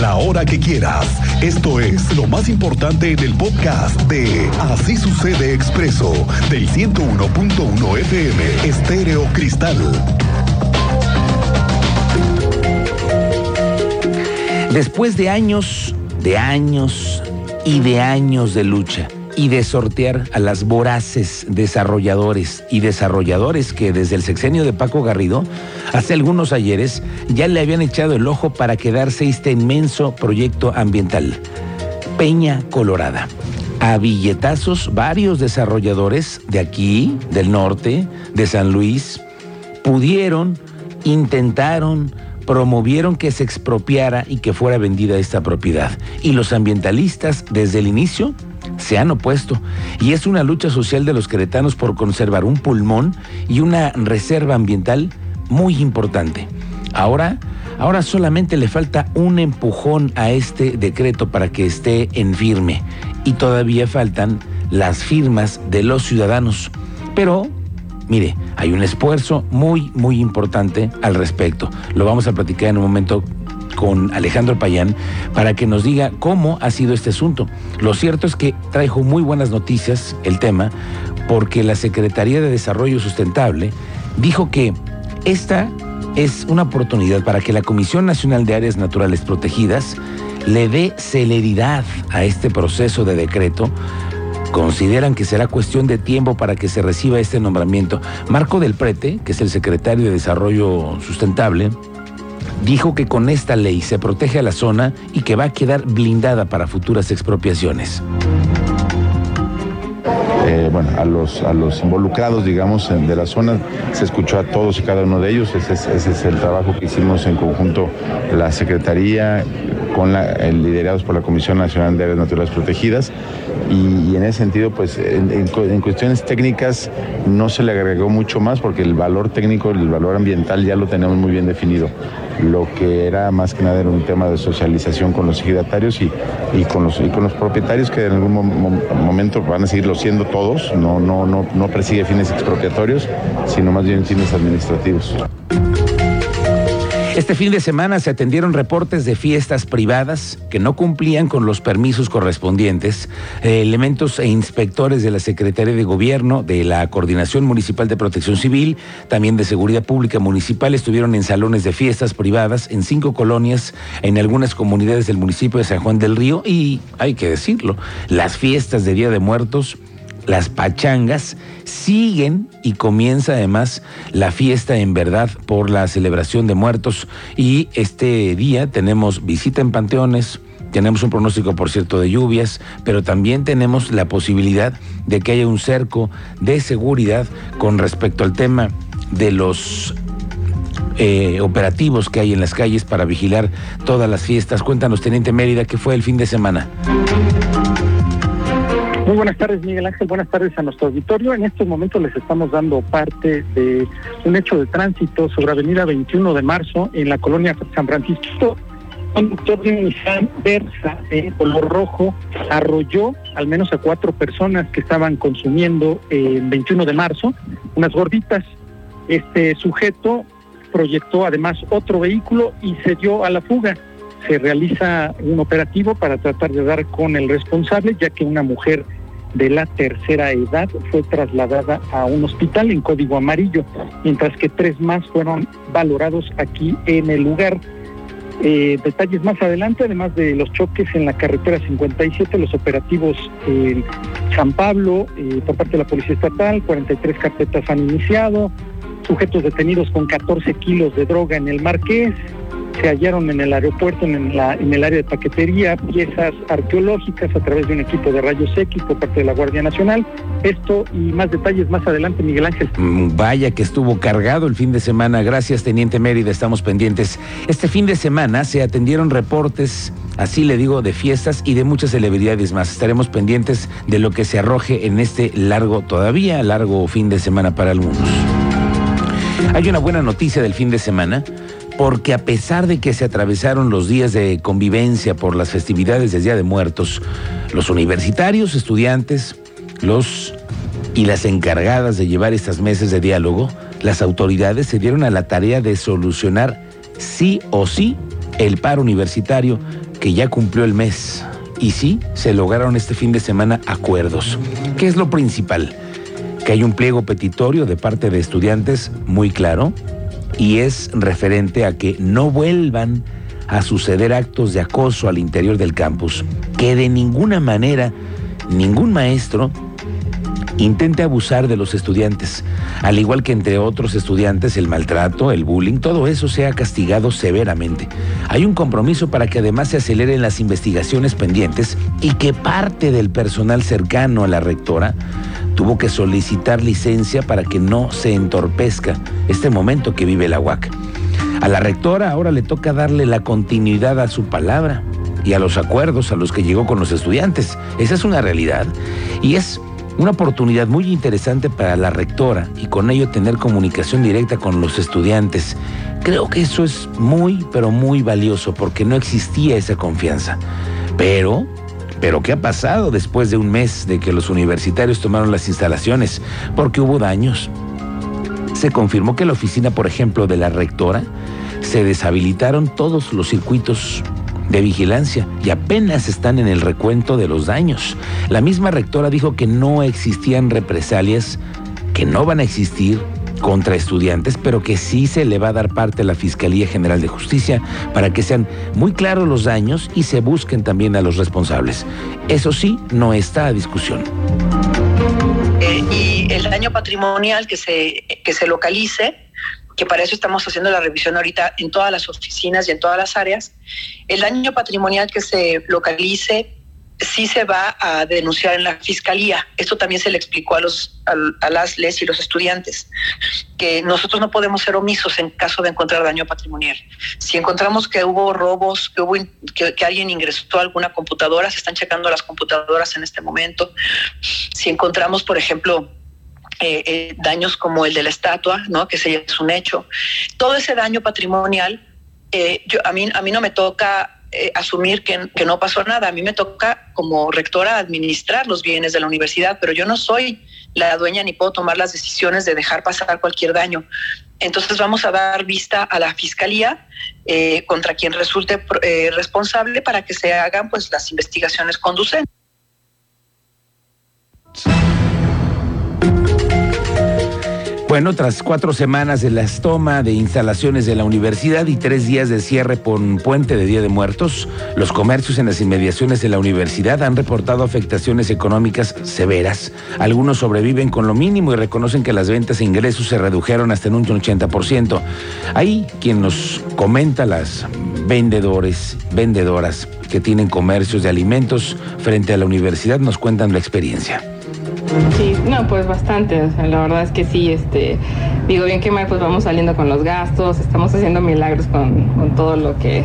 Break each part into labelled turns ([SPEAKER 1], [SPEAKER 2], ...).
[SPEAKER 1] la hora que quieras. Esto es lo más importante en el podcast de Así sucede expreso del 101.1 FM Estéreo Cristal.
[SPEAKER 2] Después de años, de años y de años de lucha y de sortear a las voraces desarrolladores y desarrolladores que desde el sexenio de Paco Garrido, hace algunos ayeres, ya le habían echado el ojo para quedarse este inmenso proyecto ambiental. Peña Colorada. A billetazos, varios desarrolladores de aquí, del norte, de San Luis, pudieron, intentaron, promovieron que se expropiara y que fuera vendida esta propiedad. Y los ambientalistas, desde el inicio, se han opuesto. Y es una lucha social de los queretanos por conservar un pulmón y una reserva ambiental muy importante. Ahora, ahora solamente le falta un empujón a este decreto para que esté en firme. Y todavía faltan las firmas de los ciudadanos. Pero Mire, hay un esfuerzo muy, muy importante al respecto. Lo vamos a platicar en un momento con Alejandro Payán para que nos diga cómo ha sido este asunto. Lo cierto es que trajo muy buenas noticias el tema porque la Secretaría de Desarrollo Sustentable dijo que esta es una oportunidad para que la Comisión Nacional de Áreas Naturales Protegidas le dé celeridad a este proceso de decreto consideran que será cuestión de tiempo para que se reciba este nombramiento. Marco del Prete, que es el secretario de Desarrollo Sustentable, dijo que con esta ley se protege a la zona y que va a quedar blindada para futuras expropiaciones.
[SPEAKER 3] Eh, bueno, a los, a los involucrados, digamos, de la zona, se escuchó a todos y cada uno de ellos. Ese es, el trabajo que hicimos en conjunto la Secretaría, con la, liderados por la Comisión Nacional de Áreas Naturales Protegidas. Y, en ese sentido, pues en, cuestiones técnicas no se le agregó mucho más porque el valor técnico, el valor ambiental ya lo tenemos muy bien definido. Lo que era más que nada era un tema de socialización con los ejidatarios y, y, con, los, y con los propietarios que en algún momento van a seguirlo siendo todos, no, no, no, no persigue fines expropiatorios, sino más bien fines administrativos.
[SPEAKER 2] Este fin de semana se atendieron reportes de fiestas privadas que no cumplían con los permisos correspondientes. Eh, elementos e inspectores de la Secretaría de Gobierno, de la Coordinación Municipal de Protección Civil, también de Seguridad Pública Municipal, estuvieron en salones de fiestas privadas en cinco colonias, en algunas comunidades del municipio de San Juan del Río y, hay que decirlo, las fiestas de Día de Muertos las pachangas siguen y comienza además la fiesta en verdad por la celebración de muertos y este día tenemos visita en panteones, tenemos un pronóstico, por cierto, de lluvias, pero también tenemos la posibilidad de que haya un cerco de seguridad con respecto al tema de los eh, operativos que hay en las calles para vigilar todas las fiestas. Cuéntanos, Teniente Mérida, ¿qué fue el fin de semana?
[SPEAKER 4] Buenas tardes, Miguel Ángel. Buenas tardes a nuestro auditorio. En estos momentos les estamos dando parte de un hecho de tránsito sobre Avenida 21 de Marzo en la colonia San Francisco. Un conductor de Nissan Versa de color rojo arrolló al menos a cuatro personas que estaban consumiendo en 21 de marzo unas gorditas. Este sujeto proyectó además otro vehículo y se dio a la fuga se realiza un operativo para tratar de dar con el responsable, ya que una mujer de la tercera edad fue trasladada a un hospital en código amarillo, mientras que tres más fueron valorados aquí en el lugar. Eh, detalles más adelante, además de los choques en la carretera 57, los operativos en San Pablo eh, por parte de la Policía Estatal, 43 carpetas han iniciado, sujetos detenidos con 14 kilos de droga en el Marqués, se hallaron en el aeropuerto, en, el área de paquetería, piezas arqueológicas a través de un equipo de rayos X por parte de la Guardia Nacional. Esto y más detalles más adelante, Miguel Ángel.
[SPEAKER 2] Mm, vaya que estuvo cargado el fin de semana. Gracias, Teniente Mérida. Estamos pendientes. Este fin de semana se atendieron reportes, así le digo, de fiestas y de muchas celebridades más. Estaremos pendientes de lo que se arroje en este largo, todavía largo fin de semana para algunos. Hay una buena noticia del fin de semana porque a pesar de que se atravesaron los días de convivencia por las festividades del Día de Muertos, los universitarios, estudiantes, los y las encargadas de llevar estas mesas de diálogo, las autoridades se dieron a la tarea de solucionar sí o sí el paro universitario que ya cumplió el mes. Y sí, se lograron este fin de semana acuerdos. ¿Qué es lo principal? Que hay un pliego petitorio de parte de estudiantes muy claro y es referente a que no vuelvan a suceder actos de acoso al interior del campus, que de ninguna manera ningún maestro intente abusar de los estudiantes, al igual que entre otros estudiantes el maltrato, el bullying, todo eso sea castigado severamente. Hay un compromiso para que además se aceleren las investigaciones pendientes y que parte del personal cercano a la rectora tuvo que solicitar licencia para que no se entorpezca este momento que vive la UAC. A la rectora ahora le toca darle la continuidad a su palabra y a los acuerdos a los que llegó con los estudiantes. Esa es una realidad y es una oportunidad muy interesante para la rectora y con ello tener comunicación directa con los estudiantes. Creo que eso es muy, pero muy valioso porque no existía esa confianza. Pero, pero ¿qué ha pasado después de un mes de que los universitarios tomaron las instalaciones? Porque hubo daños. Se confirmó que la oficina, por ejemplo, de la rectora, se deshabilitaron todos los circuitos de vigilancia y apenas están en el recuento de los daños. La misma rectora dijo que no existían represalias, que no van a existir contra estudiantes, pero que sí se le va a dar parte a la Fiscalía General de Justicia para que sean muy claros los daños y se busquen también a los responsables. Eso sí, no está a discusión.
[SPEAKER 5] Eh, y el daño patrimonial que se, que se localice que para eso estamos haciendo la revisión ahorita en todas las oficinas y en todas las áreas, el daño patrimonial que se localice sí se va a denunciar en la fiscalía. Esto también se le explicó a los a, las les y los estudiantes que nosotros no podemos ser omisos en caso de encontrar daño patrimonial. Si encontramos que hubo robos, que hubo que, que alguien ingresó a alguna computadora, se están checando las computadoras en este momento. Si encontramos, por ejemplo, eh, eh, daños como el de la estatua, ¿no? que es un hecho. Todo ese daño patrimonial, eh, a, mí, a mí no me toca asumir que, no pasó nada. A mí me toca como rectora administrar los bienes de la universidad, pero yo no soy la dueña ni puedo tomar las decisiones de dejar pasar cualquier daño. Entonces vamos a dar vista a la fiscalía contra quien resulte responsable para que se hagan pues las investigaciones conducentes.
[SPEAKER 2] Bueno, tras cuatro semanas de la toma de instalaciones de la universidad y tres días de cierre por un puente de Día de Muertos, los comercios en las inmediaciones de la universidad han reportado afectaciones económicas severas. Algunos sobreviven con lo mínimo y reconocen que las ventas e ingresos se redujeron hasta en un 80%. Hay quien nos comenta las vendedores, vendedoras que tienen comercios de alimentos frente a la universidad, nos cuentan la experiencia.
[SPEAKER 6] Sí, no, pues bastante. la verdad es que sí, este, digo bien que mal, pues vamos saliendo con los gastos, estamos haciendo milagros con, todo lo que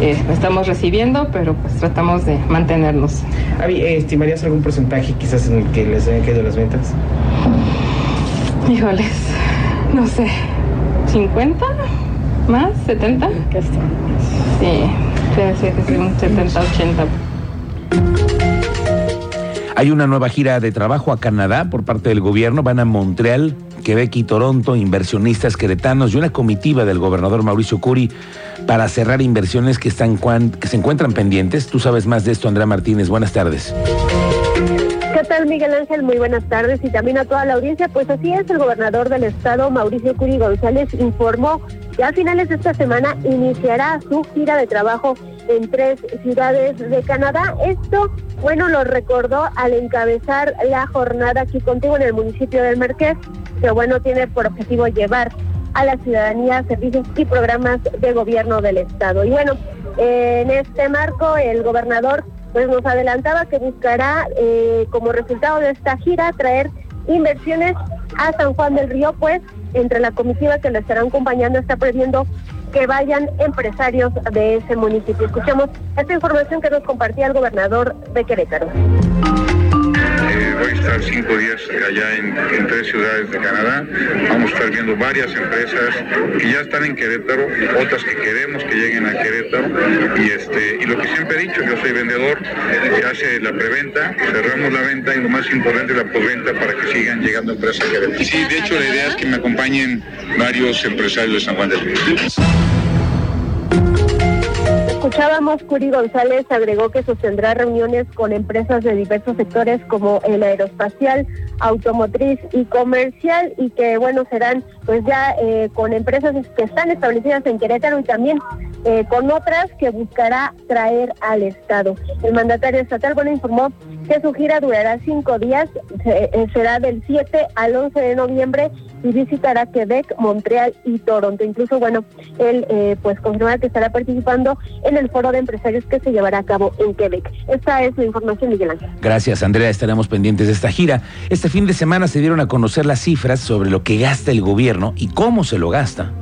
[SPEAKER 6] eh, estamos recibiendo, pero pues tratamos de mantenernos.
[SPEAKER 7] Avi, ¿estimarías algún porcentaje quizás en el que les hayan caído las ventas?
[SPEAKER 6] Híjoles, no sé, ¿50? ¿Más? ¿70? Sí, debe ser que un 70, 80.
[SPEAKER 2] Hay una nueva gira de trabajo a Canadá por parte del gobierno. Van a Montreal, Quebec y Toronto, inversionistas queretanos y una comitiva del gobernador Mauricio Curi para cerrar inversiones que, están, que se encuentran pendientes. Tú sabes más de esto, Andrea Martínez. Buenas tardes.
[SPEAKER 8] ¿Qué tal, Miguel Ángel? Muy buenas tardes y también a toda la audiencia. Pues así es, el gobernador del estado, Mauricio Curi González, informó que a finales de esta semana iniciará su gira de trabajo en tres ciudades de Canadá. Esto, bueno, lo recordó al encabezar la jornada aquí contigo en el municipio del Marqués, que bueno, tiene por objetivo llevar a la ciudadanía servicios y programas de gobierno del Estado. Y bueno, en este marco, el gobernador pues nos adelantaba que buscará eh, como resultado de esta gira traer inversiones a San Juan del Río, pues entre la comitiva que le estarán acompañando está previendo que vayan empresarios de ese municipio. Escuchamos esta información que nos compartía el gobernador de Querétaro.
[SPEAKER 9] Eh, voy a estar cinco días allá en, tres ciudades de Canadá. Vamos a estar viendo varias empresas que ya están en Querétaro, otras que queremos que lleguen a Querétaro. Y, este, y lo que siempre he dicho, yo soy vendedor, se hace la preventa, cerramos la venta y lo más importante la postventa para que sigan llegando empresas a Querétaro. Sí, de hecho la idea es que me acompañen varios empresarios de San Juan del Río.
[SPEAKER 8] Escuchábamos, Curi González agregó que sostendrá reuniones con empresas de diversos sectores como el aeroespacial, automotriz y comercial y que, bueno, serán pues ya eh, con empresas que están establecidas en Querétaro y también eh, con otras que buscará traer al Estado. El mandatario estatal, bueno, informó que su gira durará cinco días, eh, será del 7 al 11 de noviembre y visitará Quebec, Montreal y Toronto. Incluso, bueno, él eh, pues confirma que estará participando en el foro de empresarios que se llevará a cabo en Quebec. Esta es la información, Miguel Ángel.
[SPEAKER 2] Gracias, Andrea. Estaremos pendientes de esta gira. Este fin de semana se dieron a conocer las cifras sobre lo que gasta el gobierno y cómo se lo gasta.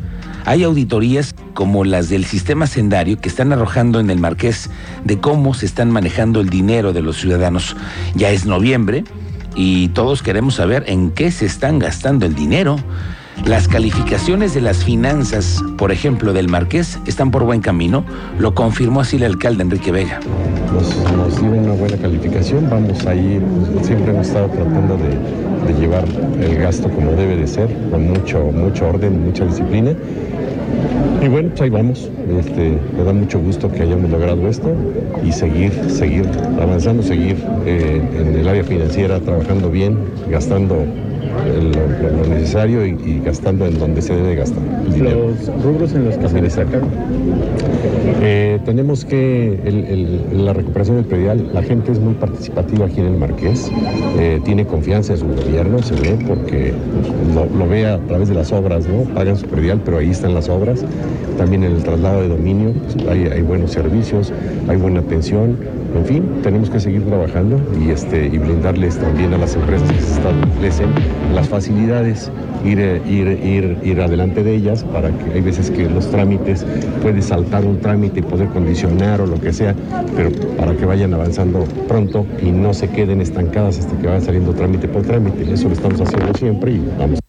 [SPEAKER 2] Hay auditorías como las del sistema sendario que están arrojando en el Marqués de cómo se están manejando el dinero de los ciudadanos. Ya es noviembre y todos queremos saber en qué se están gastando el dinero. Las calificaciones de las finanzas, por ejemplo, del Marqués, están por buen camino. Lo confirmó así el alcalde Enrique Vega.
[SPEAKER 10] Una buena calificación. Vamos ahí, pues, siempre hemos estado tratando de, llevar el gasto como debe de ser, con mucho, mucho orden, mucha disciplina. Y bueno, pues ahí vamos. Este, me da mucho gusto que hayamos logrado esto y seguir, seguir avanzando, seguir eh, en el área financiera, trabajando bien, gastando lo, lo necesario y, y gastando en donde se debe gastar. el dinero.
[SPEAKER 7] Los rubros en los que se destacan.
[SPEAKER 10] Eh, tenemos que el- el- la recuperación del predial, la gente es muy participativa aquí en el Marqués, eh, tiene confianza en su gobierno, se ve porque lo, lo ve a través de las obras, ¿no? Pagan su predial, pero ahí están las obras. También en el traslado de dominio pues, hay, hay buenos servicios, hay buena atención. En fin, tenemos que seguir trabajando y, este, y brindarles también a las empresas que se establecen las facilidades, ir, ir, ir, ir adelante de ellas para que hay veces que los trámites, puede saltar un trámite y poder condicionar o lo que sea, pero para que vayan avanzando pronto y no se queden estancadas hasta que vayan saliendo trámite por trámite. Eso lo estamos haciendo siempre y vamos